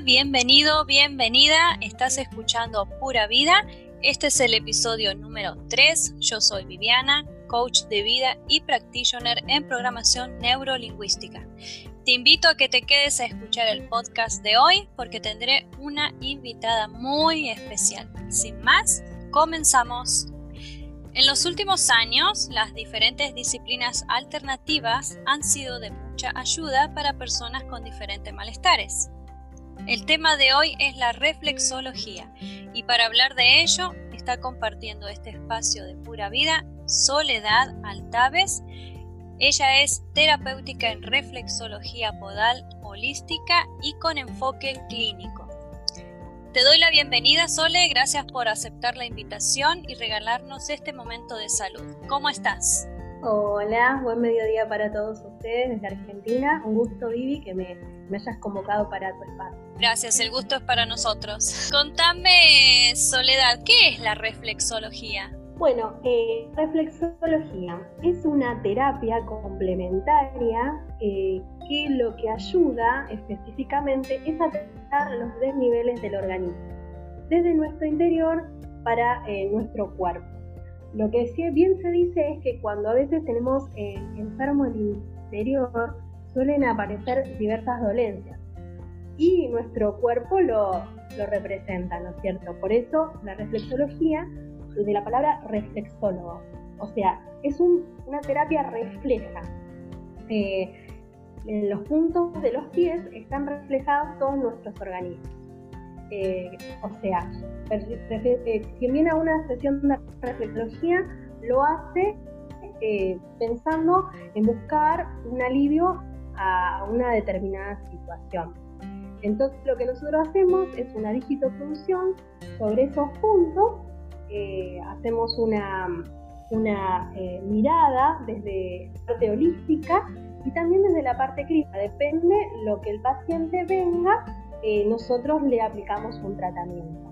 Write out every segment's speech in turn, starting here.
Bienvenido, bienvenida. Estás escuchando Pura Vida. Este es el episodio número 3. Yo soy Viviana, coach de vida y practitioner en programación neurolingüística. Te invito a que te quedes a escuchar el podcast de hoy porque tendré una invitada muy especial. Sin más, comenzamos. En los últimos años, las diferentes disciplinas alternativas han sido de mucha ayuda para personas con diferentes malestares. El tema de hoy es la reflexología y para hablar de ello está compartiendo este espacio de pura vida Soledad Altaves. Ella es terapéutica en reflexología podal holística y con enfoque clínico. Te doy la bienvenida Sole, gracias por aceptar la invitación y regalarnos este momento de salud. ¿Cómo estás? Hola, buen mediodía para todos ustedes desde Argentina. Un gusto, Vivi, que me, hayas convocado para tu espacio. Gracias, el gusto es para nosotros. Contame, Soledad, ¿qué es la reflexología? Bueno, eh, reflexología es una terapia complementaria eh, que lo que ayuda específicamente es a tratar los desniveles del organismo, desde nuestro interior para eh, nuestro cuerpo. Lo que bien se dice es que cuando a veces tenemos eh, enfermo el interior, suelen aparecer diversas dolencias y nuestro cuerpo lo, representa, ¿no es cierto? Por eso la reflexología, de la palabra reflexólogo, o sea, es una terapia refleja. Eh, en los puntos de los pies están reflejados todos nuestros organismos. Eh, o sea, eh, quien viene a una sesión de reflexología lo hace eh, pensando en buscar un alivio a una determinada situación. Entonces lo que nosotros hacemos es una digitofunción sobre esos puntos, hacemos una, una mirada desde la parte holística y también desde la parte clínica. Depende lo que el paciente venga eh, nosotros le aplicamos un tratamiento.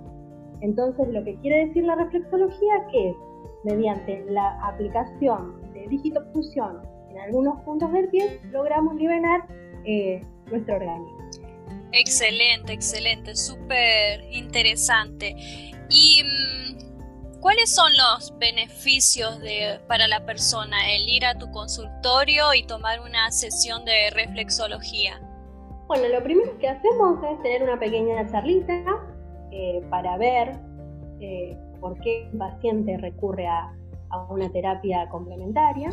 Entonces, lo que quiere decir la reflexología que es mediante la aplicación de digitofusión en algunos puntos del pie, logramos liberar eh, nuestro organismo. Excelente, excelente, súper interesante. ¿Y mm, cuáles son los beneficios de, para la persona el ir a tu consultorio y tomar una sesión de reflexología? Bueno, lo primero que hacemos es tener una pequeña charlita eh, para ver eh, por qué un paciente recurre a, una terapia complementaria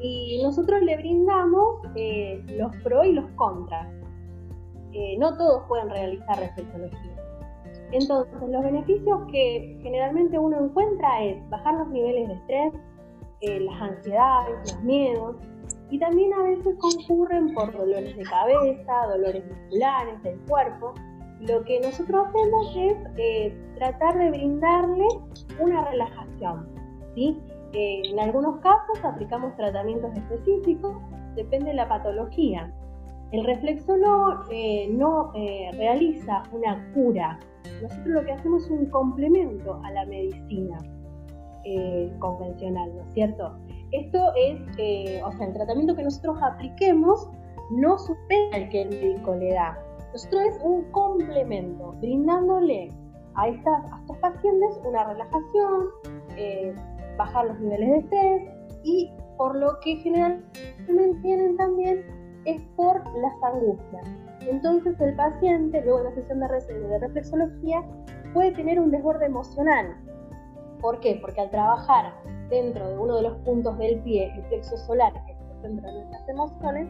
y nosotros le brindamos eh, los pros y los contras. no todos pueden realizar reflexología. Entonces, los beneficios que generalmente uno encuentra es bajar los niveles de estrés, las ansiedades, los miedos, y también a veces concurren por dolores de cabeza, dolores musculares del cuerpo. Lo que nosotros hacemos es eh, tratar de brindarle una relajación. ¿sí? Eh, en algunos casos aplicamos tratamientos específicos, depende de la patología. El reflexólogo eh, no realiza una cura, nosotros lo que hacemos es un complemento a la medicina convencional, ¿no es cierto? Esto es, eh, o sea, el tratamiento que nosotros apliquemos no supera el que el médico le da. Nosotros es un complemento, brindándole a, estas, estos pacientes una relajación, eh, bajar los niveles de estrés y por lo que generalmente tienen también es por las angustias. Entonces el paciente, luego de la sesión de reflexología, puede tener un desborde emocional. ¿Por qué? Porque al trabajar dentro de uno de los puntos del pie, el plexo solar, que es el centro de nuestras emociones,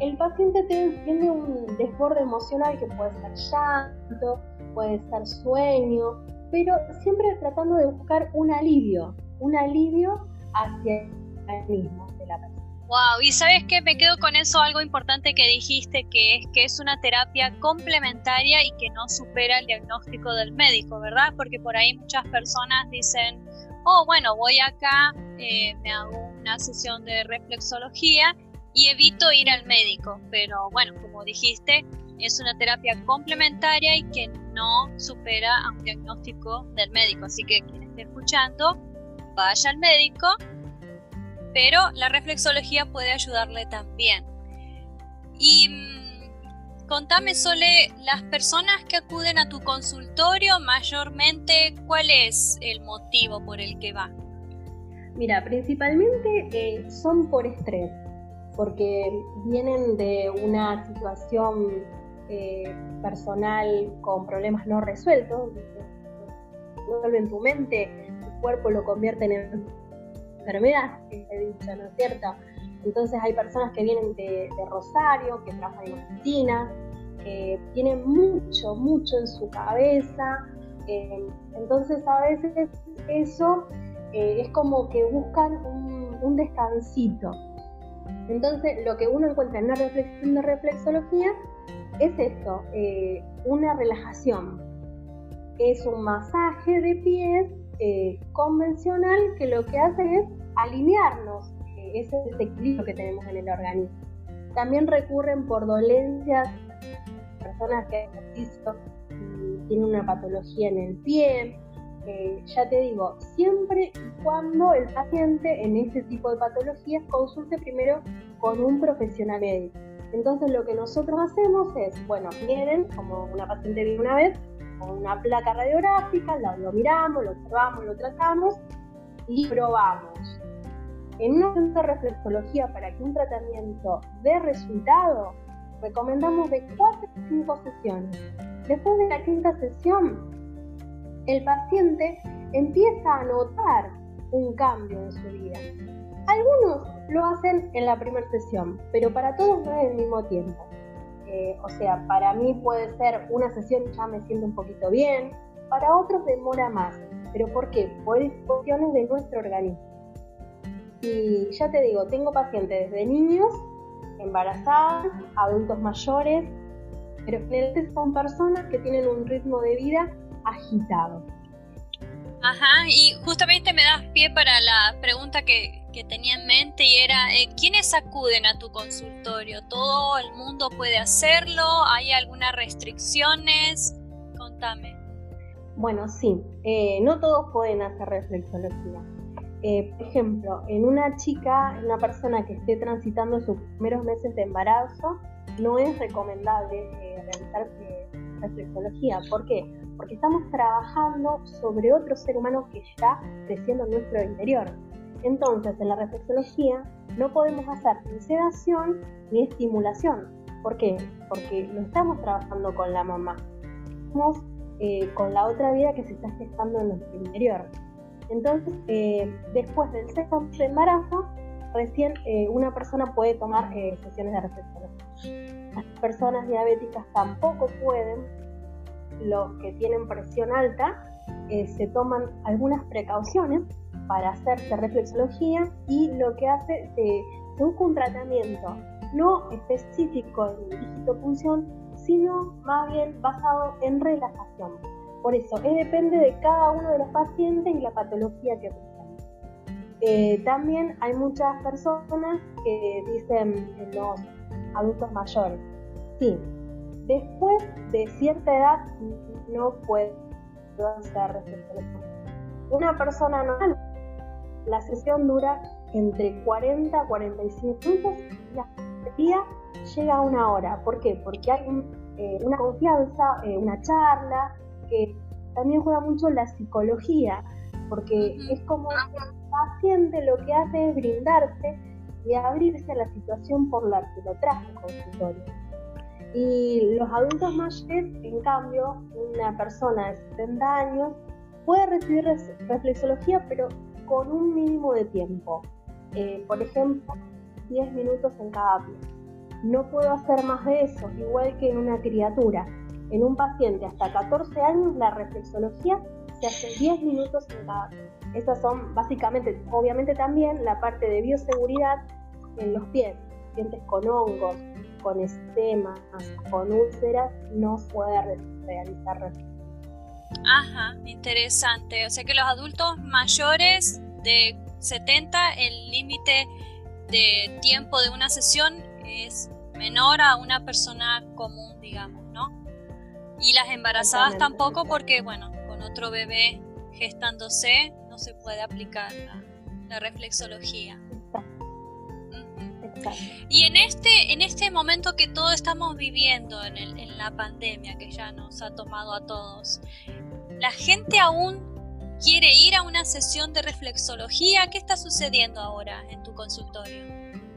el paciente tiene un desborde emocional que puede ser llanto, puede ser sueño, pero siempre tratando de buscar un alivio, un alivio hacia el mismo de la persona. Wow, y sabes que me quedo con eso algo importante que dijiste, que es que es una terapia complementaria y que no supera el diagnóstico del médico, ¿verdad? Porque por ahí muchas personas dicen, o bueno, voy acá, eh, me hago una sesión de reflexología y evito ir al médico. Pero bueno, como dijiste, es una terapia complementaria y que no supera a un diagnóstico del médico. Así que quien esté escuchando, vaya al médico, pero la reflexología puede ayudarle también. Y mm, contame Sole, las personas que acuden a tu consultorio mayormente, ¿cuál es el motivo por el que va? Mira, principalmente eh, son por estrés, porque vienen de una situación eh, personal con problemas no resueltos, en tu mente, tu cuerpo lo convierte en enfermedad, he dicho, ¿no es cierto? Entonces hay personas que vienen de, Rosario, que trabajan en oficinas, que tienen mucho, mucho en su cabeza. Eh, entonces a veces eso eh, es como que buscan un, descansito. Entonces lo que uno encuentra en una reflexología es esto, eh, una relajación. Es un masaje de pies convencional que lo que hace es alinearnos ese desequilibrio que tenemos en el organismo. También recurren por dolencias, personas que tienen una patología en el pie. Ya te digo, siempre y cuando el paciente en este tipo de patologías consulte primero con un profesional médico. Entonces lo que nosotros hacemos es, bueno, vienen, como una paciente viene una vez, con una placa radiográfica, lo, lo miramos, lo observamos, lo tratamos y probamos en una de reflexología para que un tratamiento dé resultado, recomendamos de 4 a 5 sesiones. Después de la quinta sesión, el paciente empieza a notar un cambio en su vida. Algunos lo hacen en la primera sesión, pero para todos no es el mismo tiempo. Eh, o sea, para mí puede ser una sesión ya me siento un poquito bien, para otros demora más. ¿Pero por qué? Por cuestiones de nuestro organismo. Y ya te digo, tengo pacientes desde niños, embarazadas, adultos mayores, pero generalmente son personas que tienen un ritmo de vida agitado. Ajá, y justamente me das pie para la pregunta que, tenía en mente y era, eh, ¿quiénes acuden a tu consultorio? ¿Todo el mundo puede hacerlo? ¿Hay algunas restricciones? Contame. Bueno, sí, eh, no todos pueden hacer reflexología. Eh, por ejemplo, en una chica, en una persona que esté transitando sus primeros meses de embarazo, no es recomendable eh, realizar eh, reflexología. ¿Por qué? Porque estamos trabajando sobre otro ser humano que está creciendo en nuestro interior. Entonces, en la reflexología no podemos hacer ni sedación ni estimulación. ¿Por qué? Porque no estamos trabajando con la mamá, estamos con la otra vida que se está gestando en nuestro interior. Entonces, eh, después del sexto embarazo, recién eh, una persona puede tomar eh, sesiones de reflexología. Las personas diabéticas tampoco pueden, los que tienen presión alta, se toman algunas precauciones para hacerse reflexología y lo que hace, se busca un tratamiento no específico en digitopunción, sino más bien basado en relajación por eso, depende de cada uno de los pacientes y la patología que presenta. Eh, también hay muchas personas que dicen los adultos mayores, sí, después de cierta edad no puede hacer reflexología. Una persona normal, la sesión dura entre 40 a 45 minutos y la día llega a una hora. ¿Por qué? Porque hay eh, una confianza, eh, una charla, que también juega mucho la psicología, porque es como el paciente lo que hace es brindarse y abrirse a la situación por la que lo trajo al consultorio. Y los adultos mayores, en cambio, una persona de 70 años puede recibir reflexología, pero con un mínimo de tiempo. Eh, por ejemplo, 10 minutos en cada pie. No puedo hacer más de eso, igual que en una criatura. En un paciente hasta 14 años, la reflexología se hace 10 minutos en cada. Esas son básicamente, obviamente también la parte de bioseguridad en los pies. Pacientes con hongos, con estemas, con úlceras, no puede realizar reflexología. Ajá, interesante. O sea que los adultos mayores de 70, el límite de tiempo de una sesión es menor a una persona común, digamos. Y las embarazadas tampoco porque, bueno, con otro bebé gestándose no se puede aplicar la, reflexología. Y en este, en este momento que todos estamos viviendo, en, en la pandemia que ya nos ha tomado a todos, ¿la gente aún quiere ir a una sesión de reflexología? ¿Qué está sucediendo ahora en tu consultorio?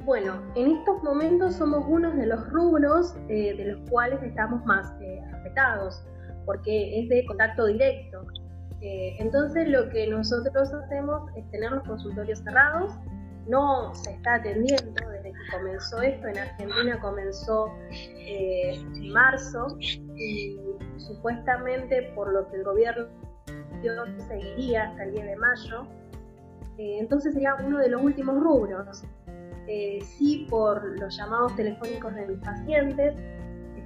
Bueno, en estos momentos somos uno de los rubros eh, de los cuales estamos más eh, porque es de contacto directo. Eh, entonces lo que nosotros hacemos es tener los consultorios cerrados, no se está atendiendo desde que comenzó esto, en Argentina comenzó en marzo y supuestamente por lo que el gobierno seguiría hasta el 10 de mayo, entonces sería uno de los últimos rubros. Eh, sí por los llamados telefónicos de mis pacientes,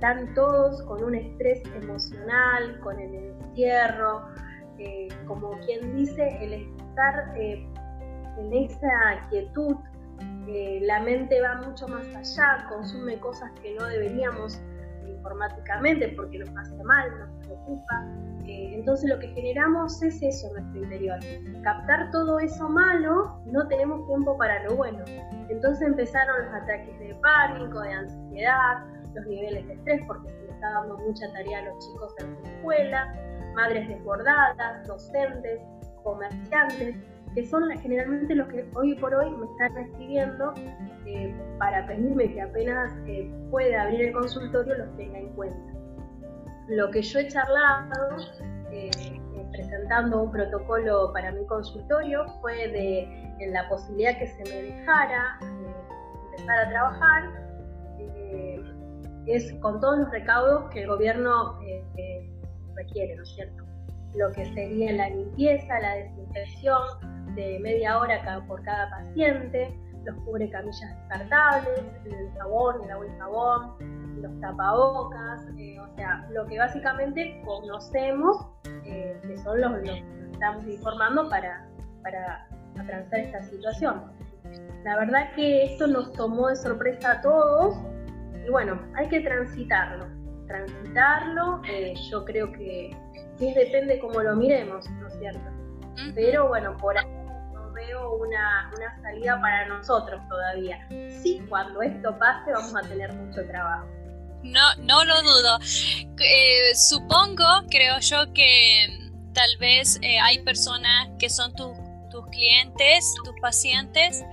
están todos con un estrés emocional, con el encierro, eh, como quien dice, el estar eh, en esa quietud, la mente va mucho más allá, consume cosas que no deberíamos informáticamente porque nos hace mal, nos preocupa. Eh, entonces lo que generamos es eso en nuestro interior. Captar todo eso malo, no tenemos tiempo para lo bueno. Entonces empezaron los ataques de pánico, de ansiedad, los niveles de estrés porque se les está dando mucha tarea a los chicos en la escuela, madres desbordadas, docentes, comerciantes que son generalmente los que hoy por hoy me están escribiendo eh, para pedirme que apenas eh, pueda abrir el consultorio los tenga en cuenta. Lo que yo he charlado, eh, presentando un protocolo para mi consultorio, fue de en la posibilidad que se me dejara empezar a trabajar, es con todos los recaudos que el gobierno requiere, ¿no es cierto? Lo que sería la limpieza, la desinfección, de media hora por cada paciente, los cubre camillas descartables, el jabón, el agua y jabón, los tapabocas, eh, o sea, lo que básicamente conocemos, eh, que son los, que estamos informando para, para atravesar esta situación. La verdad que esto nos tomó de sorpresa a todos y bueno, hay que transitarlo. Transitarlo, eh, yo creo que, que depende cómo lo miremos, ¿no es cierto? Pero bueno, por ahí una, salida para nosotros todavía. Sí, cuando esto pase vamos a tener mucho trabajo. No, no lo dudo. Eh, supongo, creo yo, que tal vez eh, hay personas que son tus clientes, tus pacientes,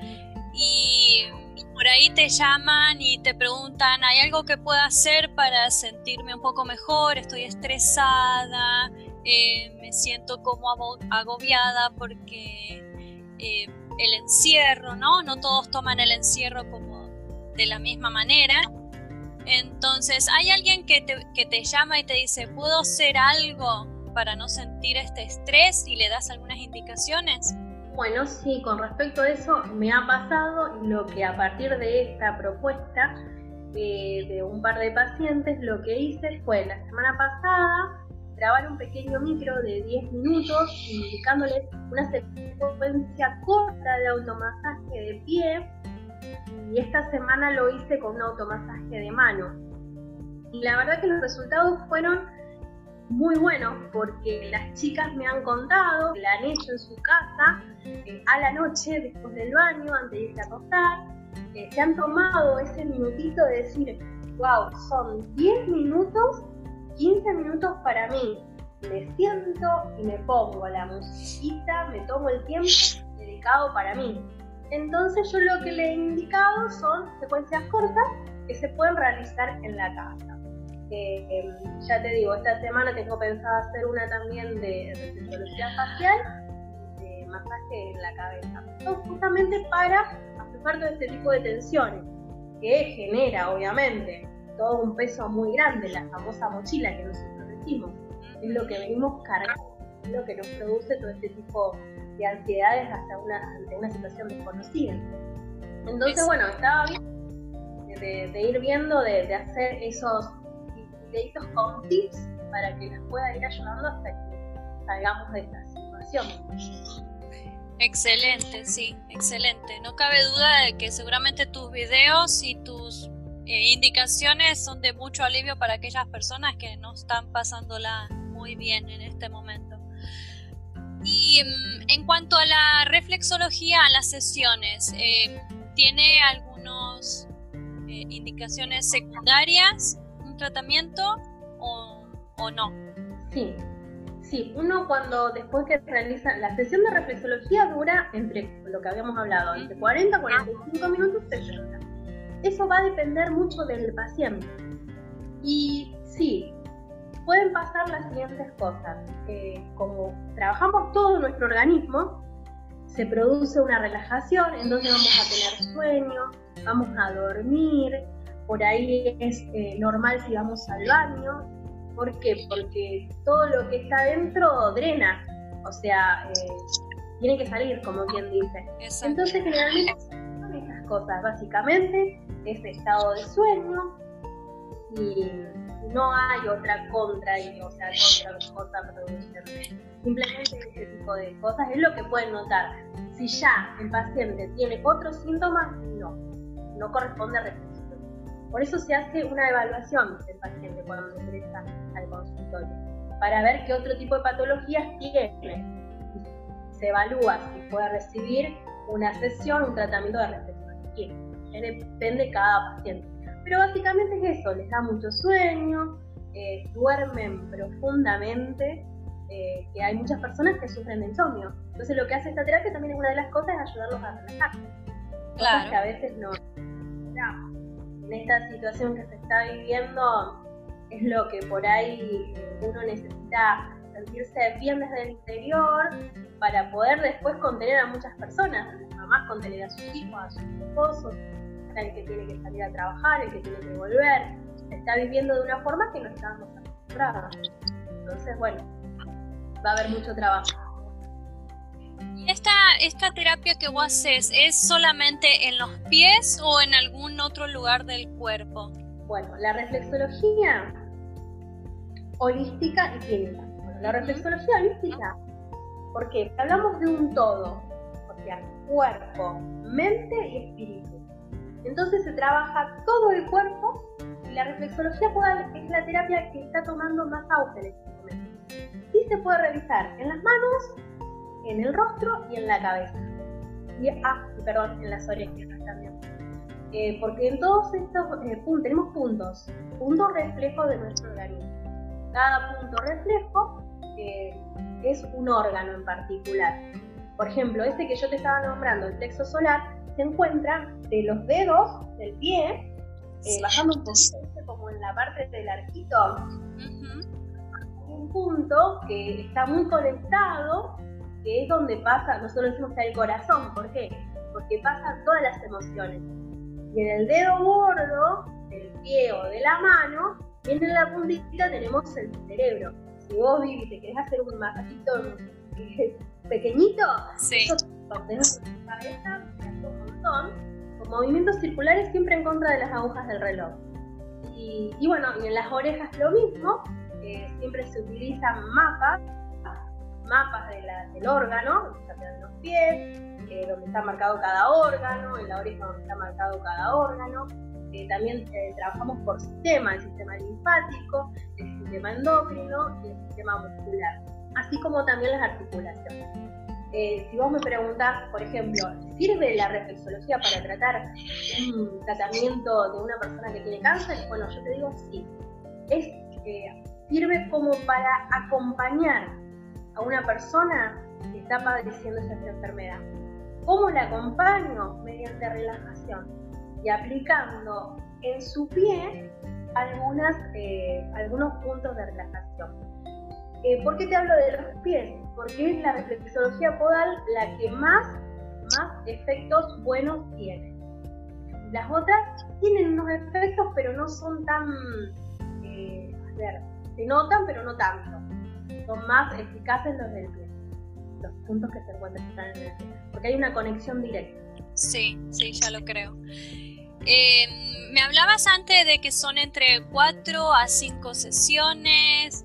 y por ahí te llaman y te preguntan, ¿hay algo que pueda hacer para sentirme un poco mejor? Estoy estresada, eh, me siento como agobiada porque eh, el encierro, ¿no? No todos toman el encierro como de la misma manera. Entonces, ¿hay alguien que te, que te llama y te dice, ¿puedo hacer algo para no sentir este estrés y le das algunas indicaciones? Bueno, sí, con respecto a eso me ha pasado lo que a partir de esta propuesta eh, de un par de pacientes, lo que hice fue la semana pasada grabar un pequeño micro de 10 minutos indicándoles una secuencia corta de automasaje de pie y esta semana lo hice con un automasaje de mano. Y la verdad que los resultados fueron muy buenos porque las chicas me han contado que la han hecho en su casa eh, a la noche después del baño, antes de irse a acostar. Eh, se han tomado ese minutito de decir, wow, son 10 minutos 15 minutos para mí. Me siento y me pongo la musiquita, me tomo el tiempo dedicado para mí. Entonces yo lo que le he indicado son secuencias cortas que se pueden realizar en la casa. Eh, ya te digo, esta semana tengo pensado hacer una también de reflexología facial, de masaje en la cabeza. justamente para aflojar todo este tipo de tensiones que genera, obviamente, todo un peso muy grande, la famosa mochila que nosotros decimos, es lo que venimos cargando, es lo que nos produce todo este tipo de ansiedades hasta una, ante una situación desconocida. Entonces, bueno, estaba bien de, ir viendo, de, hacer esos videitos con tips para que nos pueda ir ayudando hasta que salgamos de esta situación. Excelente, sí, excelente. No cabe duda de que seguramente tus videos y tus eh, indicaciones son de mucho alivio para aquellas personas que no están pasándola muy bien en este momento. Y mm, en cuanto a la reflexología, a las sesiones, eh, ¿tiene algunos digamos, eh, indicaciones secundarias, un tratamiento o, o no? Sí, Sí, uno cuando después que realiza la sesión de reflexología dura entre lo que habíamos hablado, entre 40 45 minutos 60. Eso va a depender mucho del paciente. Y sí, pueden pasar las siguientes cosas. como trabajamos todo nuestro organismo, se produce una relajación, entonces vamos a tener sueño, vamos a dormir, por ahí es eh, normal si vamos al baño, ¿Por qué? Porque todo lo que está dentro drena, o sea, eh, tiene que salir, como quien dice. Entonces, generalmente son esas cosas, básicamente, ese estado de sueño y no hay otra contra, y, o sea, contra cosa producente. Simplemente ese tipo de cosas es lo que pueden notar. Si ya el paciente tiene otros síntomas, no, no corresponde a por eso se hace una evaluación del paciente cuando ingresa al consultorio, para ver qué otro tipo de patologías tiene. Se evalúa si puede recibir una sesión, un tratamiento de reflexología. Depende de cada paciente. Pero básicamente es eso, les da mucho sueño, eh, duermen profundamente, eh, que hay muchas personas que sufren de insomnio. Entonces lo que hace esta terapia también es una de las cosas es ayudarlos a relajarse. Claro. que a veces no esta situación que se está viviendo es lo que por ahí uno necesita sentirse bien desde el interior para poder después contener a muchas personas, a las mamás contener a sus hijos, a sus esposos, el que tiene que salir a trabajar, el que tiene que volver, se está viviendo de una forma que no estamos acostumbrados. Entonces, bueno, va a haber mucho trabajo. Esta, esta terapia que vos haces es solamente en los pies o en algún otro lugar del cuerpo? Bueno, la reflexología holística y clínica. Bueno, la reflexología holística, porque hablamos de un todo, o sea, cuerpo, mente y espíritu. Entonces se trabaja todo el cuerpo y la reflexología es la terapia que está tomando más auge en este momento. Y se puede realizar en las manos, en el rostro y en la cabeza. Y, ah, perdón, en las orejas también. Eh, porque en todos estos eh, puntos tenemos puntos, puntos reflejos de nuestro organismo. Cada punto reflejo eh, es un órgano en particular. Por ejemplo, este que yo te estaba nombrando, el plexo solar, se encuentra de los dedos del pie, bajando un poquito, como en la parte del arquito, un punto que está muy conectado que es donde pasa, nosotros decimos que el corazón, ¿por qué? Porque pasan todas las emociones. Y en el dedo gordo, del pie o de la mano, en la puntita tenemos el cerebro. Si vos vivís y te querés hacer un masajito pequeñito, sí. eso tenés en la cabeza, un montón, con movimientos circulares siempre en contra de las agujas del reloj. Y, bueno, y en las orejas lo mismo, eh, siempre se utilizan mapas mapas del órgano, donde los pies, eh, donde está marcado cada órgano, en la oreja donde está marcado cada órgano. Eh, también eh, trabajamos por sistema, el sistema linfático, el sistema endocrino y el sistema muscular, así como también las articulaciones. si vos me preguntás, por ejemplo, ¿sirve la reflexología para tratar un tratamiento de una persona que tiene cáncer? Bueno, yo te digo sí. Es, sirve como para acompañar a una persona que está padeciendo esa enfermedad. ¿Cómo la acompaño? Mediante relajación y aplicando en su pie algunas, eh, algunos puntos de relajación. Eh, ¿Por qué te hablo de los pies? Porque es la reflexología podal la que más, más efectos buenos tiene. Las otras tienen unos efectos, pero no son tan... Eh, a ver, se notan, pero no tanto son más eficaces los del pie, los puntos que se encuentran en el pie, porque hay una conexión directa. Sí, sí, ya lo creo. Em, me hablabas antes de que son entre 4 a 5 sesiones.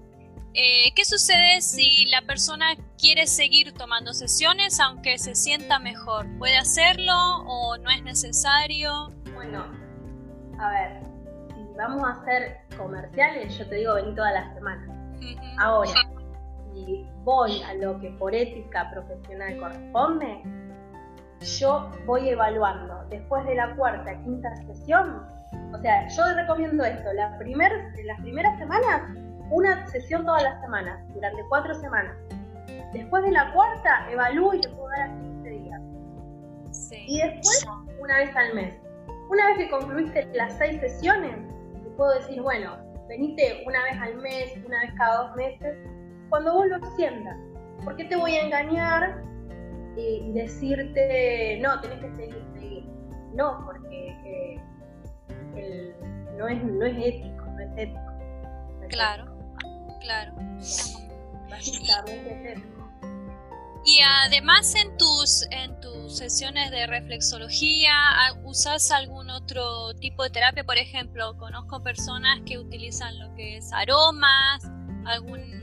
Eh, ¿Qué sucede si la persona quiere seguir tomando sesiones aunque se sienta mejor? ¿Puede hacerlo o no es necesario? Bueno, a ver, si vamos a hacer comerciales, yo te digo, vení todas las semanas. Ahora, si voy a lo que por ética profesional corresponde, yo voy evaluando. Después de la cuarta, quinta sesión, o sea, yo recomiendo esto, la primer, las primeras semanas, una sesión todas las semanas, durante cuatro semanas. Después de la cuarta, evalúo y te puedo dar a 15 días. Y después, una vez al mes. Una vez que concluiste las seis sesiones, te puedo decir, bueno, venite una vez al mes, una vez cada dos meses, cuando vos lo sientas. ¿Por qué te voy a engañar y decirte, no, tenés que seguir, seguir? No, porque eh, no, es, no es ético, no es ético. claro, claro. Básicamente es ético. Y además en tus, en tus sesiones de reflexología, ¿usas algún otro tipo de terapia? Por ejemplo, conozco personas que utilizan lo que es aromas, alguna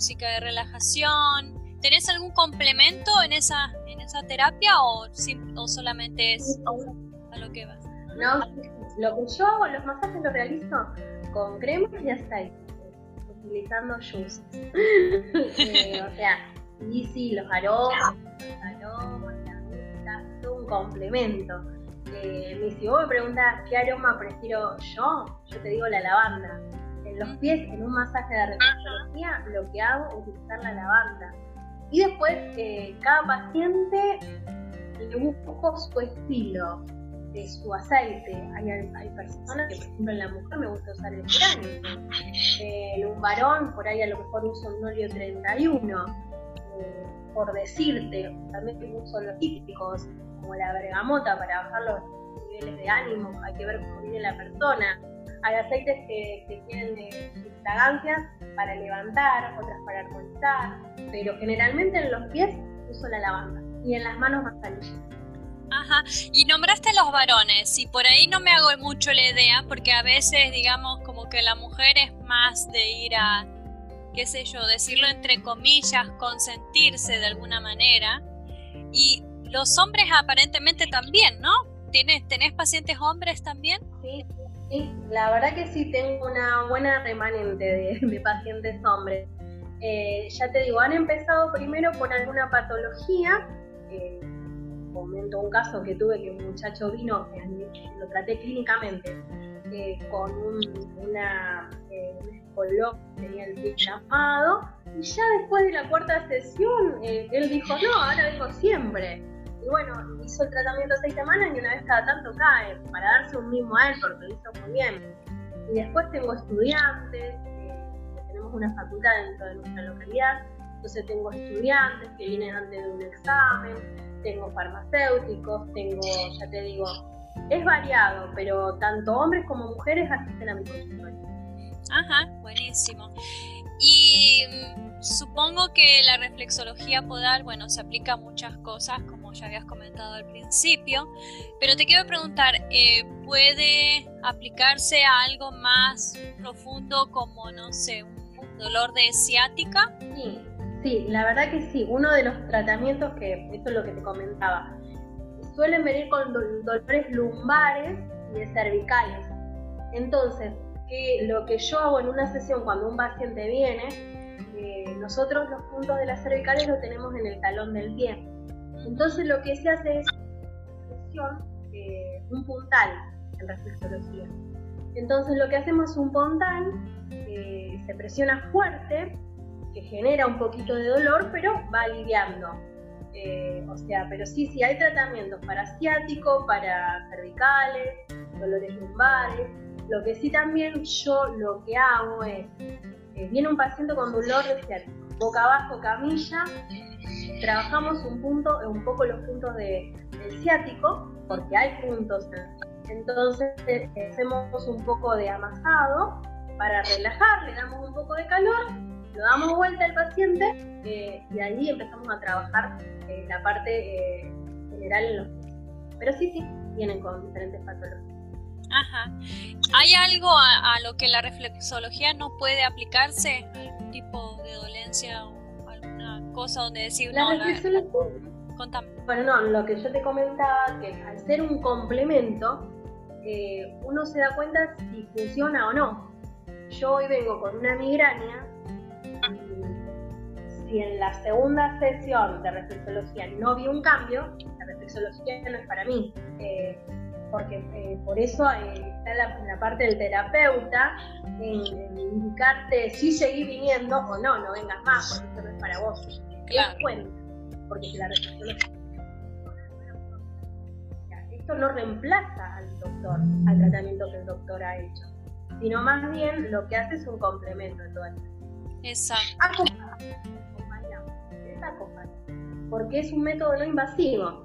música de relajación. ¿Tenés algún complemento en esa, en esa terapia o, o solamente es a lo que vas? No, lo que yo hago, los masajes los realizo con cremas y aceite, utilizando juice. Eh, o sea, y sí, los aromas, los aromas, la música, todo un complemento. Eh, si vos me preguntas qué aroma prefiero yo, yo te digo la lavanda. En los pies, en un masaje de reflexología, lo que hago es utilizar la lavanda. Y después, eh, cada paciente le busco su estilo de su aceite. Hay, hay, personas que, por ejemplo, en la mujer me gusta usar el geranio. en un varón, por ahí a lo mejor uso un óleo 31 por decirte, también uso los típicos, como la bergamota para bajar los niveles de ánimo, hay que ver cómo viene la persona. Hay aceites que, tienen de fragancias para levantar, otras para armonizar, pero generalmente en los pies uso la lavanda y en las manos manzanilla. Ajá, y nombraste los varones, y por ahí no me hago mucho la idea, porque a veces, digamos, como que la mujer es más de ir a qué sé yo, decirlo entre comillas, consentirse de alguna manera. Y los hombres aparentemente también, ¿no? ¿Tienes, ¿Tenés pacientes hombres también? Sí, sí, la verdad que sí tengo una buena remanente de, pacientes hombres. Eh, ya te digo, han empezado primero con alguna patología. Eh, comento un caso que tuve que un muchacho vino, lo traté clínicamente, eh, con una, lo tenía el pie llamado, y ya después de la cuarta sesión, eh, él dijo, no, ahora vengo siempre. Y bueno, hizo el tratamiento seis semanas y una vez cada tanto cae, para darse un mismo a él, porque lo hizo muy bien. Y después tengo estudiantes, eh, tenemos una facultad dentro de nuestra localidad, entonces tengo estudiantes que vienen antes de un examen, tengo farmacéuticos, tengo, ya te digo, es variado, pero tanto hombres como mujeres asisten a mi consultorio. Ajá, buenísimo. Y mm, supongo que la reflexología podal, bueno, se aplica a muchas cosas, como ya habías comentado al principio, pero te quiero preguntar, eh, ¿puede aplicarse a algo más profundo como, no sé, un dolor de ciática? Sí, sí, la verdad que sí. Uno de los tratamientos que, esto es lo que te comentaba, suelen venir con dolores lumbares y de cervicales. Entonces, que lo que yo hago en una sesión cuando un paciente viene, eh, nosotros los puntos de las cervicales los tenemos en el talón del pie. Entonces lo que se hace es eh, un puntal en reflexología. Entonces lo que hacemos es un puntal, que se presiona fuerte, que genera un poquito de dolor, pero va aliviando. Eh, o sea, pero sí, sí hay tratamientos para ciático, para cervicales, dolores lumbares, lo que sí también yo lo que hago es, eh, viene un paciente con dolor de ciático, boca abajo, camilla, trabajamos un punto, un poco los puntos de, del ciático, porque hay puntos, entonces eh, hacemos un poco de amasado para relajar, le damos un poco de calor, lo damos vuelta al paciente eh, y ahí empezamos a trabajar la parte general en los. Pero sí, sí, vienen con diferentes patologías. Ajá. ¿Hay algo a, lo que la reflexología no puede aplicarse? ¿Algún tipo de dolencia o cosa donde decir la reflexología? Bueno, no, lo que yo te comentaba, que al ser un complemento, eh, uno se da cuenta si funciona o no. Yo hoy vengo con una migraña y si en la segunda sesión de reflexología no vi un cambio, la reflexología no es para mí. Eh, porque eh, por eso está la, la, parte del terapeuta en, indicarte si seguís viniendo o no, no vengas más, porque esto no es para vos. Claro. porque la esto no reemplaza al doctor, al tratamiento que el doctor ha hecho, sino más bien lo que hace es un complemento de todo esto. Exacto. Acompañamos, porque es un método no invasivo.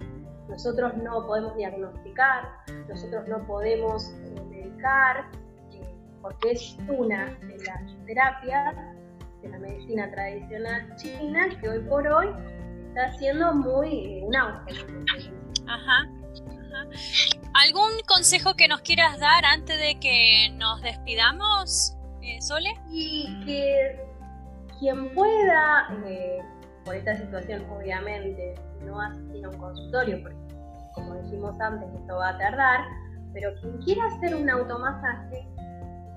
Nosotros no podemos diagnosticar, nosotros no podemos eh, medicar, eh, porque es una de las terapias de la medicina tradicional china que hoy por hoy está siendo muy eh, un auge. Ajá. ¿Algún consejo que nos quieras dar antes de que nos despidamos, eh, Sole? Y que quien pueda, eh, por esta situación obviamente, no asistir a un consultorio, porque como dijimos antes, esto va a tardar, pero quien quiera hacer un automasaje,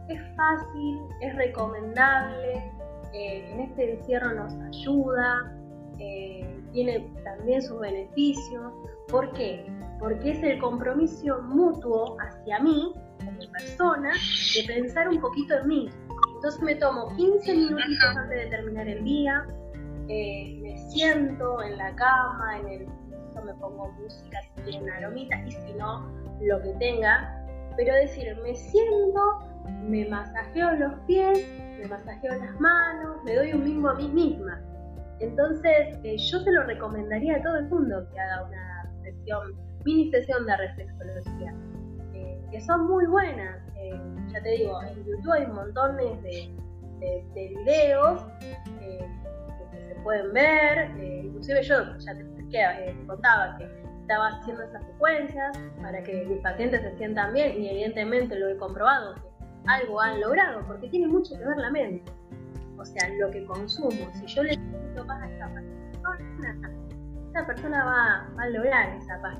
es fácil, es recomendable, eh, en este encierro nos ayuda, tiene también sus beneficios. ¿Por qué? porque es el compromiso mutuo hacia mí, como persona, de pensar un poquito en mí. Entonces me tomo 15 minutitos antes de terminar el día, eh, me siento en la cama, en el piso, me pongo música si quiero una aromita y si no, lo que tenga. Pero decir, me siento, me masajeo los pies, me masajeo las manos, me doy un mismo a mí misma. Entonces, eh, yo se lo recomendaría a todo el mundo que haga una sesión mini sesión de reflexología, eh, que son muy buenas. Ya te digo, en YouTube hay montón de, de, videos pueden ver, inclusive yo ya te, contaba que estaba haciendo esas secuencias para que mis pacientes se sientan bien y evidentemente lo he comprobado que algo han logrado porque tiene mucho que ver la mente. O sea, lo que consumo, si yo le necesito más a esta persona, esta persona va, va a lograr esa paz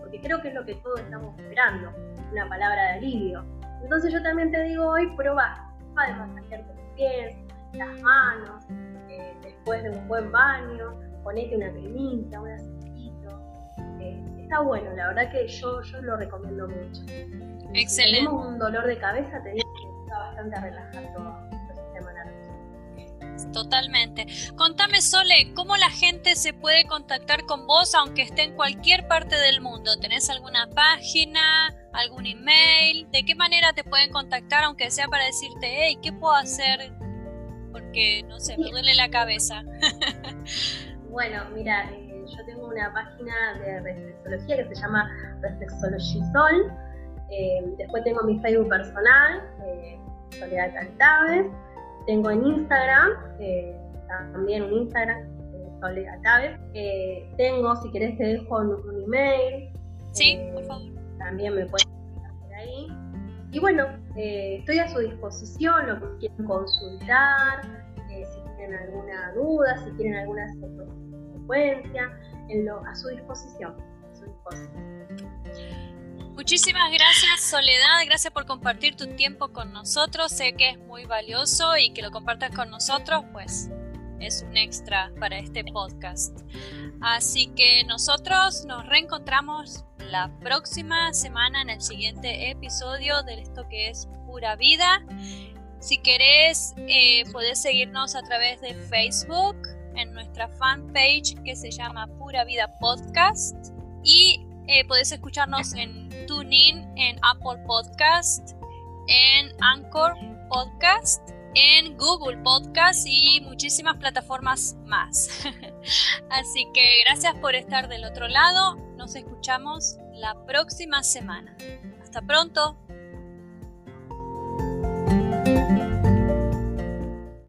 porque creo que es lo que todos estamos esperando, una palabra de alivio. Entonces yo también te digo hoy, prueba, de masajearte los pies, las manos, eh, después de un buen baño, ponete una cremita, un aceitito. Eh, está bueno, la verdad que yo, yo lo recomiendo mucho. Excelente. Si tenemos un dolor de cabeza, te digo que está bastante relajado Totalmente. Contame, Sole, ¿cómo la gente se puede contactar con vos aunque esté en cualquier parte del mundo? ¿Tenés alguna página, algún email? ¿De qué manera te pueden contactar aunque sea para decirte, hey, ¿qué puedo hacer? Porque, no sé, me duele la cabeza. bueno, mira, eh, yo tengo una página de reflexología que se llama Reflexology Sol. Eh, después tengo mi Facebook personal, eh, Soledad Altaves tengo en Instagram, eh, también un Instagram, eh, eh, tengo, si querés, te dejo un, email. Sí, por favor. También me puedes. Y bueno, estoy a su disposición, lo que quieran consultar, si tienen alguna duda, si tienen alguna secuencia. A su disposición. Muchísimas gracias Soledad, gracias por compartir tu tiempo con nosotros, sé que es muy valioso y que lo compartas con nosotros, pues es un extra para este podcast. Así que nosotros nos reencontramos la próxima semana en el siguiente episodio de esto que es Pura Vida. Si querés, eh, podés seguirnos a través de Facebook en nuestra fanpage que se llama Pura Vida Podcast y eh, podés escucharnos en TuneIn, en Apple Podcast, en Anchor Podcast, en Google Podcast y muchísimas plataformas más. Así que gracias por estar del otro lado. Nos escuchamos la próxima semana. Hasta pronto.